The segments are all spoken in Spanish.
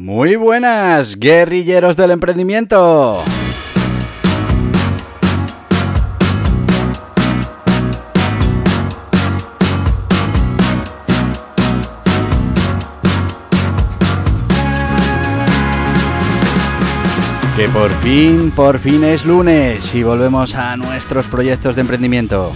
Muy buenas, guerrilleros del emprendimiento. Que por fin, por fin es lunes y volvemos a nuestros proyectos de emprendimiento.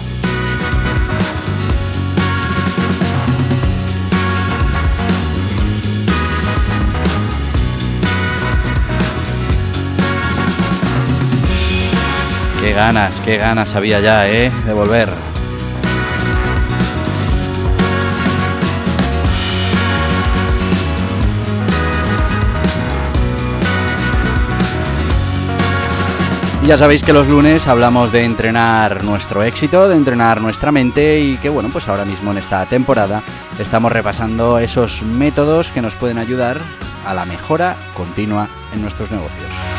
Ganas, qué ganas había ya, ¿eh? De volver. Ya sabéis que los lunes hablamos de entrenar nuestro éxito, de entrenar nuestra mente y que bueno, pues ahora mismo en esta temporada estamos repasando esos métodos que nos pueden ayudar a la mejora continua en nuestros negocios.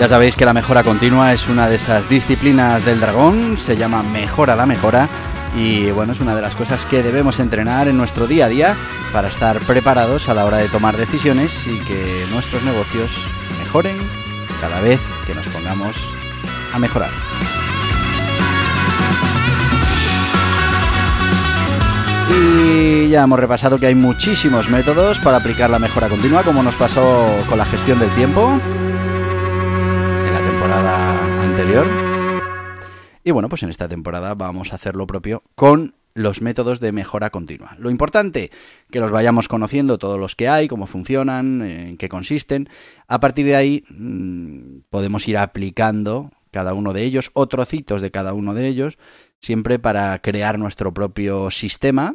Ya sabéis que la mejora continua es una de esas disciplinas del dragón, se llama mejora la mejora y bueno, es una de las cosas que debemos entrenar en nuestro día a día para estar preparados a la hora de tomar decisiones y que nuestros negocios mejoren cada vez que nos pongamos a mejorar. Y ya hemos repasado que hay muchísimos métodos para aplicar la mejora continua, como nos pasó con la gestión del tiempo anterior. Y bueno, pues en esta temporada vamos a hacer lo propio con los métodos de mejora continua. Lo importante, que los vayamos conociendo todos los que hay, cómo funcionan, en qué consisten. A partir de ahí mmm, podemos ir aplicando cada uno de ellos o trocitos de cada uno de ellos, siempre para crear nuestro propio sistema,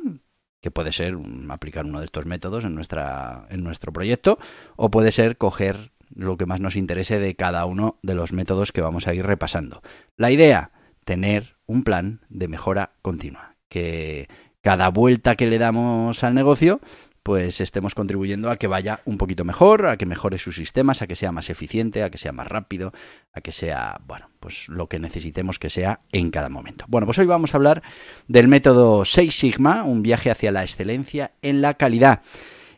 que puede ser aplicar uno de estos métodos en, nuestra, en nuestro proyecto, o puede ser coger lo que más nos interese de cada uno de los métodos que vamos a ir repasando. La idea, tener un plan de mejora continua que cada vuelta que le damos al negocio, pues estemos contribuyendo a que vaya un poquito mejor, a que mejore sus sistemas, a que sea más eficiente, a que sea más rápido, a que sea, bueno, pues lo que necesitemos que sea en cada momento. Bueno, pues hoy vamos a hablar del método 6 Sigma, un viaje hacia la excelencia en la calidad.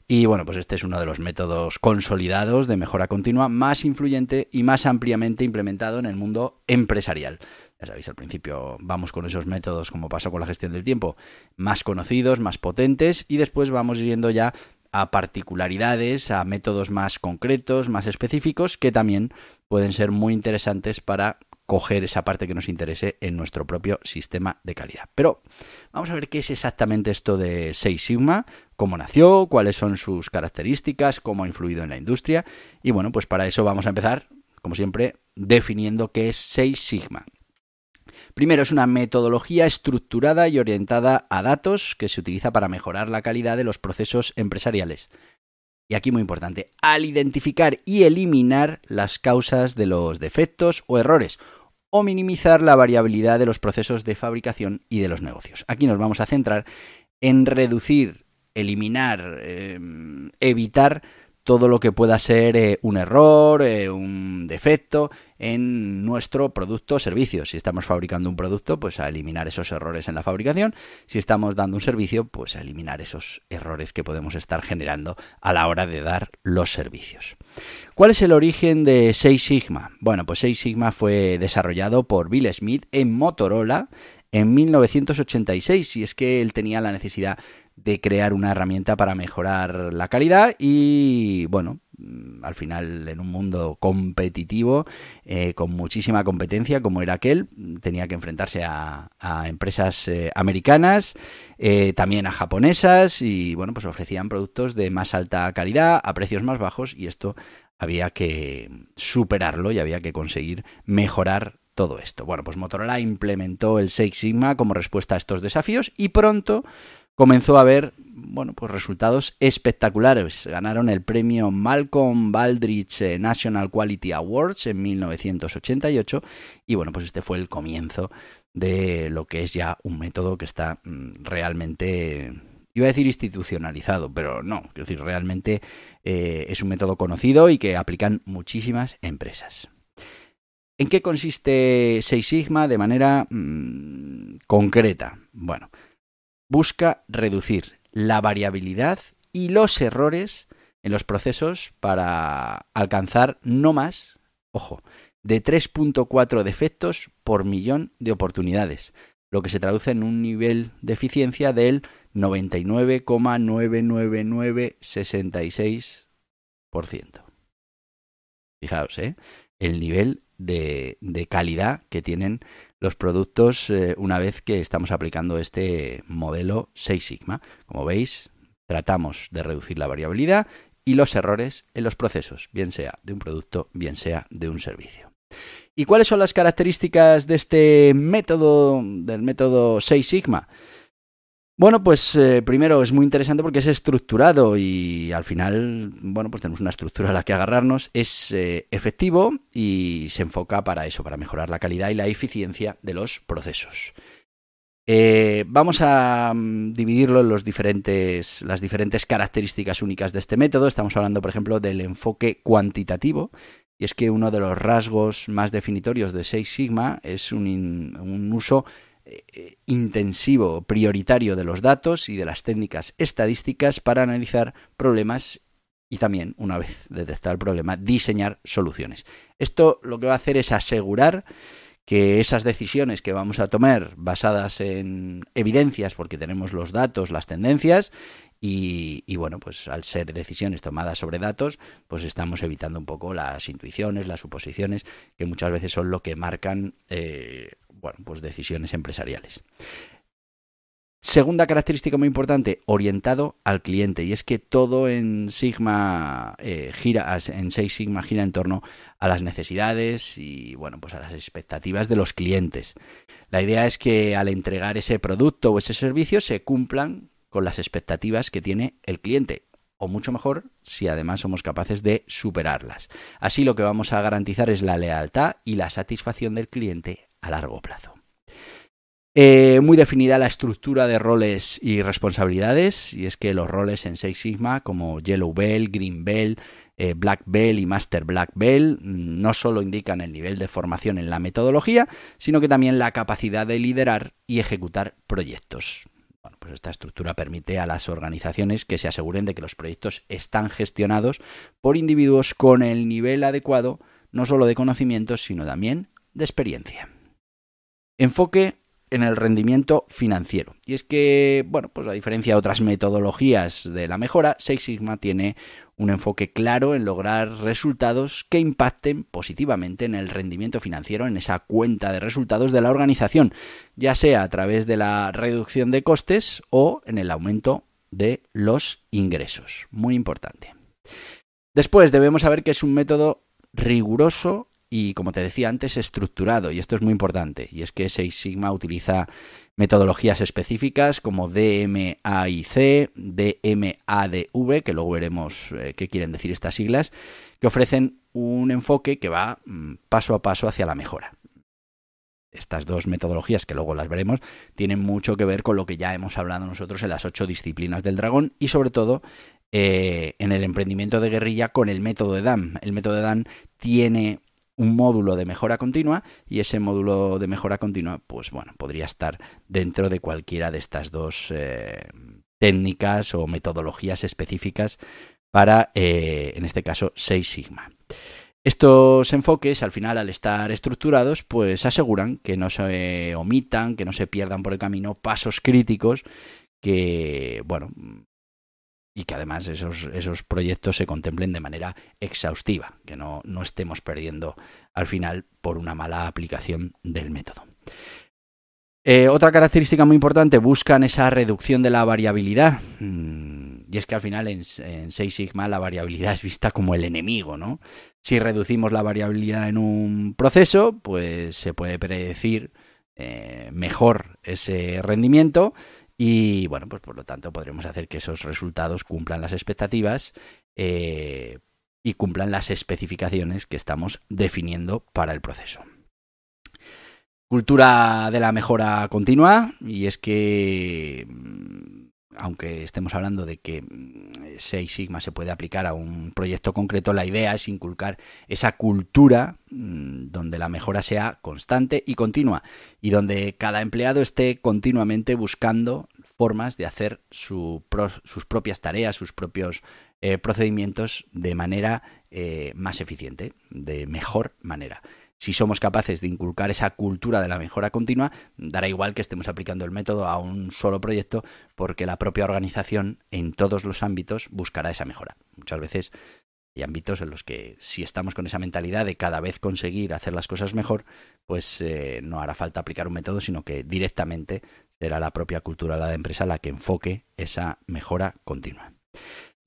Y bueno, pues este es uno de los métodos consolidados de mejora continua más influyente y más ampliamente implementado en el mundo empresarial. Ya sabéis, al principio vamos con esos métodos, como pasó con la gestión del tiempo, más conocidos, más potentes, y después vamos yendo ya a particularidades, a métodos más concretos, más específicos, que también pueden ser muy interesantes para coger esa parte que nos interese en nuestro propio sistema de calidad. Pero vamos a ver qué es exactamente esto de Six Sigma, cómo nació, cuáles son sus características, cómo ha influido en la industria. Y bueno, pues para eso vamos a empezar, como siempre, definiendo qué es Six Sigma. Primero, es una metodología estructurada y orientada a datos que se utiliza para mejorar la calidad de los procesos empresariales. Y aquí muy importante, al identificar y eliminar las causas de los defectos o errores, o minimizar la variabilidad de los procesos de fabricación y de los negocios. Aquí nos vamos a centrar en reducir, eliminar, eh, evitar todo lo que pueda ser eh, un error, eh, un defecto en nuestro producto o servicio. Si estamos fabricando un producto, pues a eliminar esos errores en la fabricación. Si estamos dando un servicio, pues a eliminar esos errores que podemos estar generando a la hora de dar los servicios. ¿Cuál es el origen de Six Sigma? Bueno, pues Six Sigma fue desarrollado por Bill Smith en Motorola en 1986 y es que él tenía la necesidad de crear una herramienta para mejorar la calidad y bueno, mm, al final en un mundo competitivo, eh, con muchísima competencia como era aquel, tenía que enfrentarse a, empresas eh, americanas, eh, también a japonesas y bueno, pues ofrecían productos de más alta calidad a precios más bajos y esto había que superarlo y había que conseguir mejorar todo esto. Bueno, pues Motorola implementó el Six Sigma como respuesta a estos desafíos y pronto comenzó a ver bueno, pues resultados espectaculares. Ganaron el premio Malcolm Baldrige eh, National Quality Awards en 1988 y bueno, pues este fue el comienzo de lo que es ya un método que está mm, realmente iba a decir institucionalizado, pero no, quiero decir, realmente eh, es un método conocido y que aplican muchísimas empresas. ¿En qué consiste Six Sigma de manera mm, concreta? Bueno, busca reducir la variabilidad y los errores en los procesos para alcanzar no más, ojo, de 3.4 defectos por millón de oportunidades, lo que se traduce en un nivel de eficiencia del 99,99966%. Fijaos, ¿eh? el nivel de, calidad que tienen los productos eh, una vez que estamos aplicando este modelo 6 Sigma. Como veis, tratamos de reducir la variabilidad y los errores en los procesos, bien sea de un producto, bien sea de un servicio. ¿Y cuáles son las características de este método, del método 6 Sigma? Bueno, pues eh, primero es muy interesante porque es estructurado y al final, bueno, pues tenemos una estructura a la que agarrarnos. Es eh, efectivo y se enfoca para eso, para mejorar la calidad y la eficiencia de los procesos. Eh, vamos a mm, dividirlo en los diferentes, las diferentes características únicas de este método. Estamos hablando, por ejemplo, del enfoque cuantitativo. Y es que uno de los rasgos más definitorios de Six Sigma es un, un uso eh, intensivo, prioritario de los datos y de las técnicas estadísticas para analizar problemas y también, una vez detectado el problema, diseñar soluciones. Esto lo que va a hacer es asegurar que esas decisiones que vamos a tomar basadas en evidencias, porque tenemos los datos, las tendencias, y, bueno, pues al ser decisiones tomadas sobre datos, pues estamos evitando un poco las intuiciones, las suposiciones, que muchas veces son lo que marcan eh, bueno, pues decisiones empresariales. Segunda característica muy importante, orientado al cliente. Y es que todo en Sigma eh, gira, en Six Sigma gira en torno a las necesidades y bueno, pues a las expectativas de los clientes. La idea es que al entregar ese producto o ese servicio se cumplan con las expectativas que tiene el cliente. O mucho mejor si además somos capaces de superarlas. Así lo que vamos a garantizar es la lealtad y la satisfacción del cliente a largo plazo. Eh, muy definida la estructura de roles y responsabilidades, y es que los roles en Six Sigma, como Yellow Bell, Green Bell, eh, Black Bell y Master Black Bell, mm, no solo indican el nivel de formación en la metodología, sino que también la capacidad de liderar y ejecutar proyectos. Pues esta estructura permite a las organizaciones que se aseguren de que los proyectos están gestionados por individuos con el nivel adecuado, no solo de conocimientos, sino también de experiencia. Enfoque en el rendimiento financiero. Y es que, bueno, pues a diferencia de otras metodologías de la mejora, Six Sigma tiene un enfoque claro en lograr resultados que impacten positivamente en el rendimiento financiero, en esa cuenta de resultados de la organización, ya sea a través de la reducción de costes o en el aumento de los ingresos. Muy importante. Después debemos saber que es un método riguroso y, como te decía antes, estructurado. Y esto es muy importante. Y es que Six Sigma utiliza metodologías específicas como DMAIC, DMADV, que luego veremos eh, qué quieren decir estas siglas, que ofrecen un enfoque que va mm, paso a paso hacia la mejora. Estas dos metodologías, que luego las veremos, tienen mucho que ver con lo que ya hemos hablado nosotros en las ocho disciplinas del dragón y sobre todo eh, en el emprendimiento de guerrilla con el método de DAM. El método de DAM tiene un módulo de mejora continua y ese módulo de mejora continua, pues bueno, podría estar dentro de cualquiera de estas dos eh, técnicas o metodologías específicas para, eh, en este caso, 6 Sigma. Estos enfoques, al final, al estar estructurados, pues aseguran que no se omitan, que no se pierdan por el camino pasos críticos que, bueno, y que además esos, esos proyectos se contemplen de manera exhaustiva, que no, no estemos perdiendo al final por una mala aplicación del método. Eh, otra característica muy importante, buscan esa reducción de la variabilidad. Mm, y es que al final en, en Six Sigma la variabilidad es vista como el enemigo, ¿no? Si reducimos la variabilidad en un proceso, pues se puede predecir eh, mejor ese rendimiento y bueno, pues por lo tanto podremos hacer que esos resultados cumplan las expectativas eh, y cumplan las especificaciones que estamos definiendo para el proceso. Cultura de la mejora continua y es que aunque estemos hablando de que mm, Seis Sigma se puede aplicar a un proyecto concreto, la idea es inculcar esa cultura mm, donde la mejora sea constante y continua y donde cada empleado esté continuamente buscando formas de hacer sus propias tareas, sus propios eh, procedimientos de manera eh, más eficiente, de mejor manera si somos capaces de inculcar esa cultura de la mejora continua, dará igual que estemos aplicando el método a un solo proyecto, porque la propia organización en todos los ámbitos buscará esa mejora. Muchas veces hay ámbitos en los que si estamos con esa mentalidad de cada vez conseguir hacer las cosas mejor, pues eh, no hará falta aplicar un método, sino que directamente será la propia cultura de la empresa la que enfoque esa mejora continua.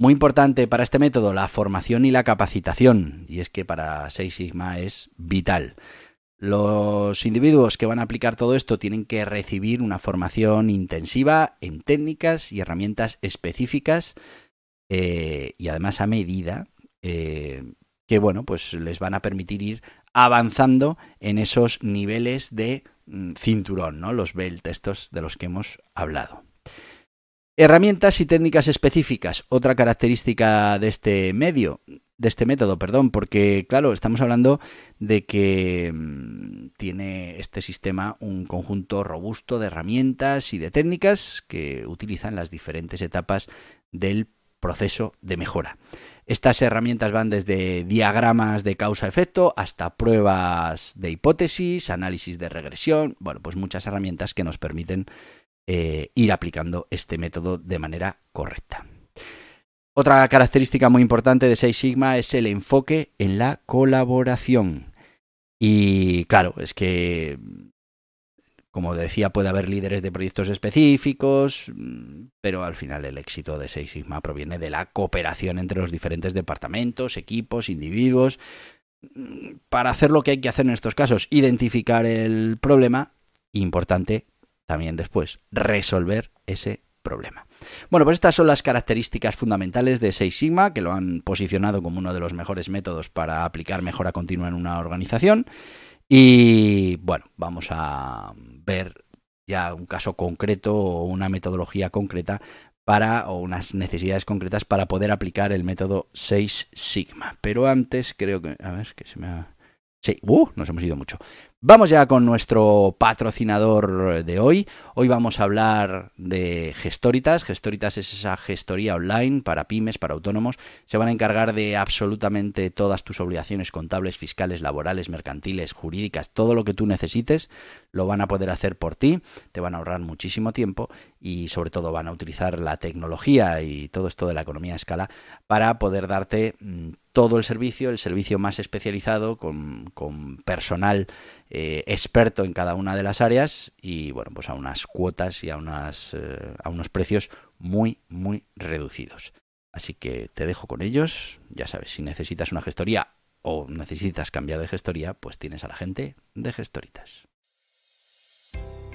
Muy importante para este método la formación y la capacitación, y es que para Seis Sigma es vital. Los individuos que van a aplicar todo esto tienen que recibir una formación intensiva en técnicas y herramientas específicas eh, y además a medida eh, que bueno pues les van a permitir ir avanzando en esos niveles de mm, cinturón, ¿no? Los belt estos de los que hemos hablado. Herramientas y técnicas específicas, otra característica de este medio, de este método, perdón, porque claro, estamos hablando de que mm, tiene este sistema un conjunto robusto de herramientas y de técnicas que utilizan las diferentes etapas del proceso de mejora. Estas herramientas van desde diagramas de causa-efecto hasta pruebas de hipótesis, análisis de regresión, bueno, pues muchas herramientas que nos permiten eh, ir aplicando este método de manera correcta. Otra característica muy importante de Six Sigma es el enfoque en la colaboración. Y claro, es que, como decía, puede haber líderes de proyectos específicos, pero al final el éxito de Six Sigma proviene de la cooperación entre los diferentes departamentos, equipos, individuos. Para hacer lo que hay que hacer en estos casos, identificar el problema, importante también después resolver ese problema. Bueno, pues estas son las características fundamentales de Six Sigma, que lo han posicionado como uno de los mejores métodos para aplicar mejora continua en una organización. Y bueno, vamos a ver ya un caso concreto o una metodología concreta para o unas necesidades concretas para poder aplicar el método 6 Sigma. Pero antes creo que a ver que se me ha Sí, uh, nos hemos ido mucho. Vamos ya con nuestro patrocinador de hoy. Hoy vamos a hablar de Gestoritas. Gestoritas es esa gestoría online para pymes, para autónomos. Se van a encargar de absolutamente todas tus obligaciones contables, fiscales, laborales, mercantiles, jurídicas, todo lo que tú necesites, lo van a poder hacer por ti. Te van a ahorrar muchísimo tiempo y sobre todo van a utilizar la tecnología y todo esto de la economía a escala para poder darte mm, todo el servicio, el servicio más especializado, con, personal eh, experto en cada una de las áreas y bueno, pues a unas cuotas y a, unas, eh, a unos precios muy, muy reducidos. Así que te dejo con ellos. Ya sabes, si necesitas una gestoría o necesitas cambiar de gestoría, pues tienes a la gente de gestoritas.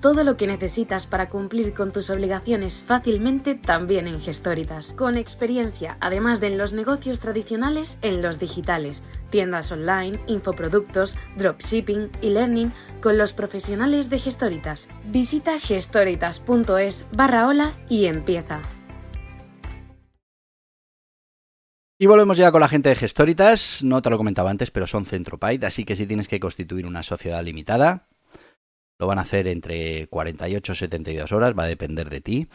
todo lo que necesitas para cumplir con tus obligaciones fácilmente también en Gestoritas. Con experiencia, además de en los negocios tradicionales, en los digitales, tiendas online, infoproductos, dropshipping y learning con los profesionales de Gestoritas. Visita gestoritas.es barra hola y empieza. Y volvemos ya con la gente de Gestoritas. No te lo comentaba antes, pero son Centropaid, así que si tienes que constituir una sociedad limitada, lo van a hacer entre 48 y 72 horas, va a depender de ti.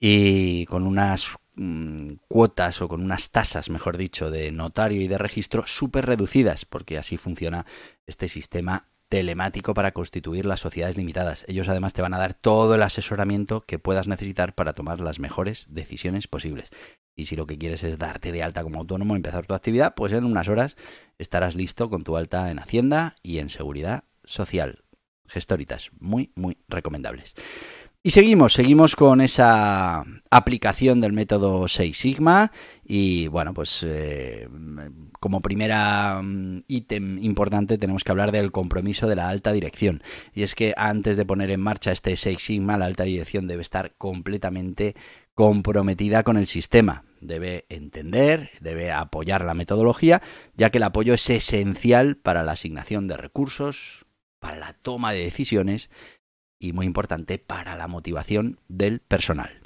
Y con unas mm, cuotas o con unas tasas, mejor dicho, de notario y de registro súper reducidas, porque así funciona este sistema telemático para constituir las sociedades limitadas. Ellos además te van a dar todo el asesoramiento que puedas necesitar para tomar las mejores decisiones posibles. Y si lo que quieres es darte de alta como autónomo, empezar tu actividad, pues en unas horas estarás listo con tu alta en Hacienda y en Seguridad Social. Gestoritas, muy, muy recomendables. Y seguimos, seguimos con esa aplicación del método 6 Sigma y bueno, pues eh, como primera mm, ítem importante tenemos que hablar del compromiso de la alta dirección. Y es que antes de poner en marcha este 6 Sigma, la alta dirección debe estar completamente comprometida con el sistema. Debe entender, debe apoyar la metodología, ya que el apoyo es esencial para la asignación de recursos, para la toma de decisiones y muy importante para la motivación del personal.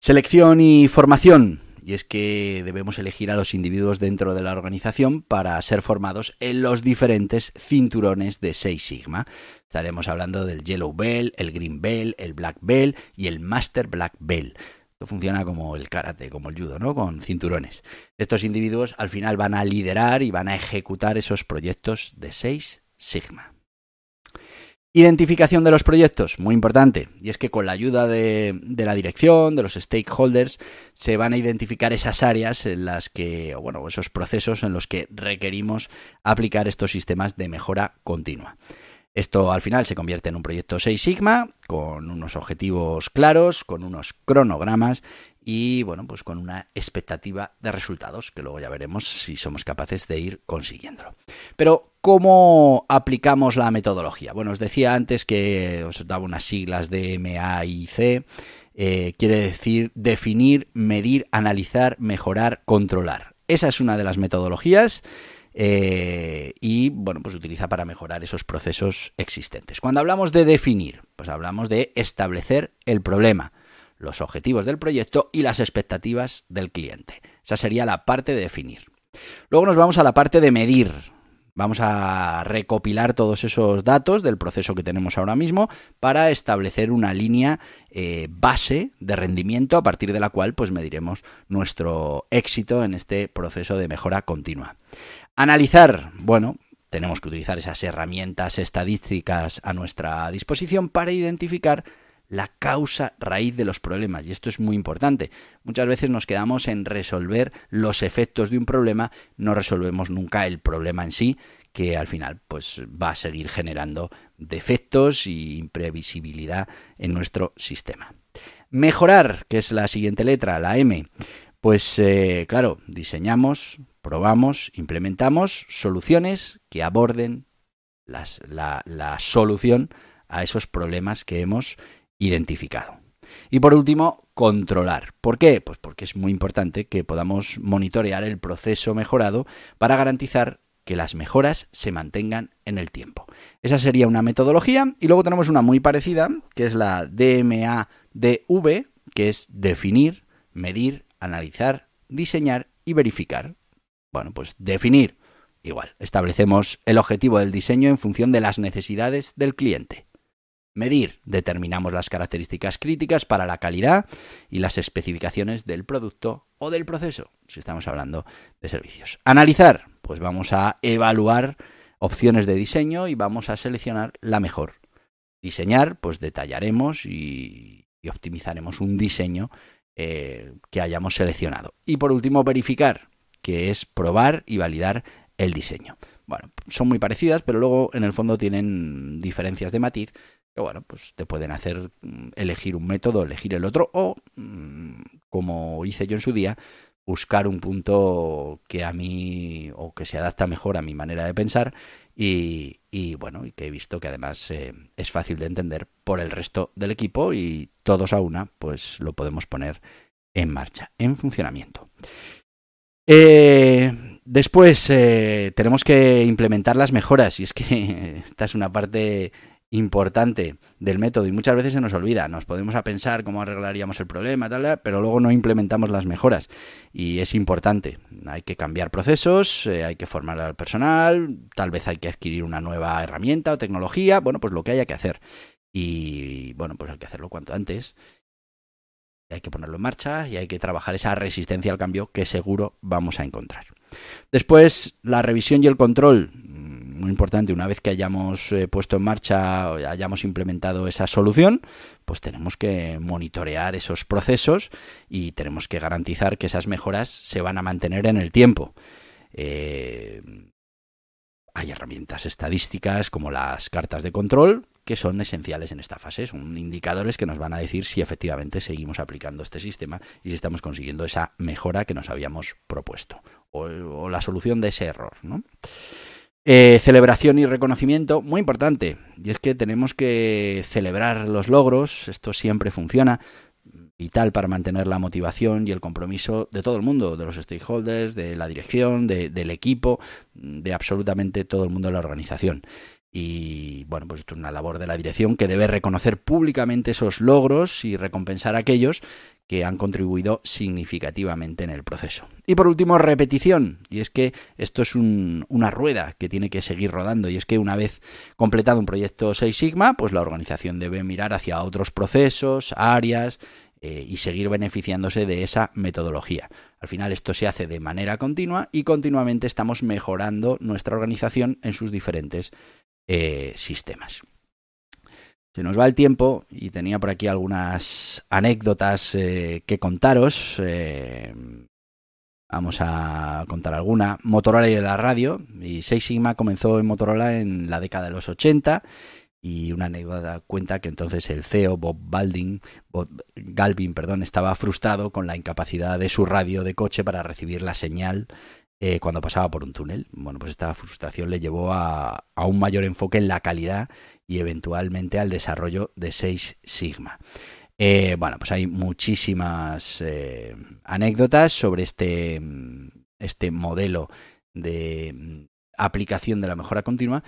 Selección y formación. Y es que debemos elegir a los individuos dentro de la organización para ser formados en los diferentes cinturones de 6 Sigma. Estaremos hablando del Yellow Bell, el Green Bell, el Black Bell y el Master Black Bell. Esto funciona como el karate, como el judo, ¿no? Con cinturones. Estos individuos al final van a liderar y van a ejecutar esos proyectos de 6 Sigma. Identificación de los proyectos, muy importante, y es que con la ayuda de, la dirección, de los stakeholders, se van a identificar esas áreas en las que, bueno, esos procesos en los que requerimos aplicar estos sistemas de mejora continua. Esto al final se convierte en un proyecto 6 Sigma, con unos objetivos claros, con unos cronogramas y bueno, pues con una expectativa de resultados, que luego ya veremos si somos capaces de ir consiguiéndolo. Pero, ¿cómo aplicamos la metodología? Bueno, os decía antes que os daba unas siglas de M, A y C. Eh, quiere decir definir, medir, analizar, mejorar, controlar. Esa es una de las metodologías eh, y bueno, pues utiliza para mejorar esos procesos existentes. Cuando hablamos de definir, pues hablamos de establecer el problema los objetivos del proyecto y las expectativas del cliente. Esa sería la parte de definir. Luego nos vamos a la parte de medir. Vamos a recopilar todos esos datos del proceso que tenemos ahora mismo para establecer una línea eh, base de rendimiento a partir de la cual pues mediremos nuestro éxito en este proceso de mejora continua. Analizar, bueno, tenemos que utilizar esas herramientas estadísticas a nuestra disposición para identificar la causa raíz de los problemas. Y esto es muy importante. Muchas veces nos quedamos en resolver los efectos de un problema, no resolvemos nunca el problema en sí, que al final pues va a seguir generando defectos y imprevisibilidad en nuestro sistema. Mejorar, que es la siguiente letra, la M. Pues eh, claro, diseñamos, probamos, implementamos soluciones que aborden la, la solución a esos problemas que hemos identificado. Y por último, controlar. ¿Por qué? Pues porque es muy importante que podamos monitorear el proceso mejorado para garantizar que las mejoras se mantengan en el tiempo. Esa sería una metodología y luego tenemos una muy parecida, que es la DMADV, que es definir, medir, analizar, diseñar y verificar. Bueno, pues definir, igual, establecemos el objetivo del diseño en función de las necesidades del cliente. Medir. Determinamos las características críticas para la calidad y las especificaciones del producto o del proceso, si estamos hablando de servicios. Analizar. Pues vamos a evaluar opciones de diseño y vamos a seleccionar la mejor. Diseñar, pues detallaremos y, optimizaremos un diseño eh, que hayamos seleccionado. Y por último, verificar, que es probar y validar el diseño. Bueno, son muy parecidas, pero luego en el fondo tienen diferencias de matiz que bueno, pues te pueden hacer mm, elegir un método, elegir el otro, o mm, como hice yo en su día, buscar un punto que a mí o que se adapta mejor a mi manera de pensar y, bueno, y que he visto que además eh, es fácil de entender por el resto del equipo y todos a una, pues lo podemos poner en marcha, en funcionamiento. Eh, después eh, tenemos que implementar las mejoras y es que esta es una parte importante del método y muchas veces se nos olvida, nos podemos a pensar cómo arreglaríamos el problema, tal, pero luego no implementamos las mejoras y es importante, hay que cambiar procesos, eh, hay que formar al personal, tal vez hay que adquirir una nueva herramienta o tecnología, bueno, pues lo que haya que hacer. Y bueno, pues hay que hacerlo cuanto antes. Hay que ponerlo en marcha y hay que trabajar esa resistencia al cambio que seguro vamos a encontrar. Después, la revisión y el control muy importante, una vez que hayamos eh, puesto en marcha, hayamos implementado esa solución, pues tenemos que monitorear esos procesos y tenemos que garantizar que esas mejoras se van a mantener en el tiempo. Eh, hay herramientas estadísticas como las cartas de control que son esenciales en esta fase. Son indicadores que nos van a decir si efectivamente seguimos aplicando este sistema y si estamos consiguiendo esa mejora que nos habíamos propuesto o, la solución de ese error. Eh, celebración y reconocimiento, muy importante. Y es que tenemos que celebrar los logros, esto siempre funciona, vital para mantener la motivación y el compromiso de todo el mundo, de los stakeholders, de la dirección, del equipo, de absolutamente todo el mundo de la organización. Y bueno, pues esto es una labor de la dirección que debe reconocer públicamente esos logros y recompensar a aquellos que han contribuido significativamente en el proceso. Y por último, repetición. Y es que esto es una rueda que tiene que seguir rodando. Y es que una vez completado un proyecto 6 Sigma, pues la organización debe mirar hacia otros procesos, áreas eh, y seguir beneficiándose de esa metodología. Al final esto se hace de manera continua y continuamente estamos mejorando nuestra organización en sus diferentes eh, sistemas. Se nos va el tiempo y tenía por aquí algunas anécdotas eh, que contaros. Eh, vamos a contar alguna. Motorola y la radio. Y Six Sigma comenzó en Motorola en la década de los 80 y una anécdota cuenta que entonces el CEO Bob Balding, Bob Galvin, perdón, estaba frustrado con la incapacidad de su radio de coche para recibir la señal eh, cuando pasaba por un túnel. Bueno, pues esta frustración le llevó a, un mayor enfoque en la calidad y eventualmente al desarrollo de 6 Sigma. Eh, bueno, pues hay muchísimas eh, anécdotas sobre este, este modelo de mm, aplicación de la mejora continua.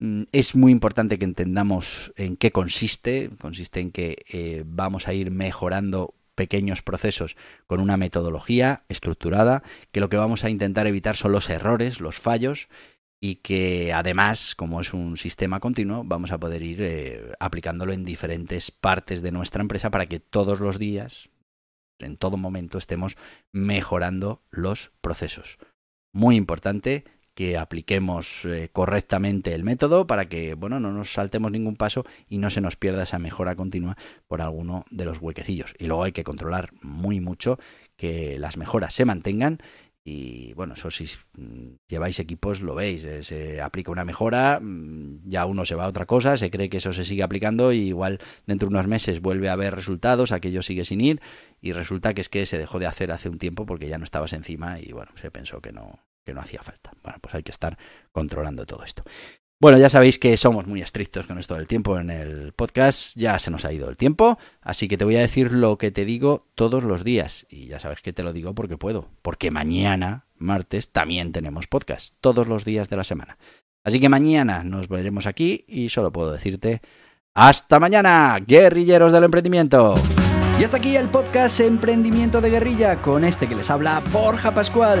Mm, es muy importante que entendamos en qué consiste. Consiste en que vamos a ir mejorando pequeños procesos con una metodología estructurada, que lo que vamos a intentar evitar son los errores, los fallos y que además, como es un sistema continuo, vamos a poder ir eh, aplicándolo en diferentes partes de nuestra empresa para que todos los días, en todo momento, estemos mejorando los procesos. Muy importante que apliquemos eh, correctamente el método para que bueno no nos saltemos ningún paso y no se nos pierda esa mejora continua por alguno de los huequecillos. Y luego hay que controlar muy mucho que las mejoras se mantengan y bueno, eso si lleváis equipos lo veis, eh, se aplica una mejora, mm, ya uno se va a otra cosa, se cree que eso se sigue aplicando y igual dentro de unos meses vuelve a haber resultados, aquello sigue sin ir y resulta que es que se dejó de hacer hace un tiempo porque ya no estabas encima y bueno, se pensó que no, que no hacía falta. Bueno, pues hay que estar controlando todo esto. Bueno, ya sabéis que somos muy estrictos con esto del tiempo en el podcast, ya se nos ha ido el tiempo, así que te voy a decir lo que te digo todos los días. Y ya sabes que te lo digo porque puedo, porque mañana, martes, también tenemos podcast, todos los días de la semana. Así que mañana nos veremos aquí y solo puedo decirte, hasta mañana, guerrilleros del emprendimiento. Y hasta aquí el podcast Emprendimiento de Guerrilla con este que les habla Borja Pascual.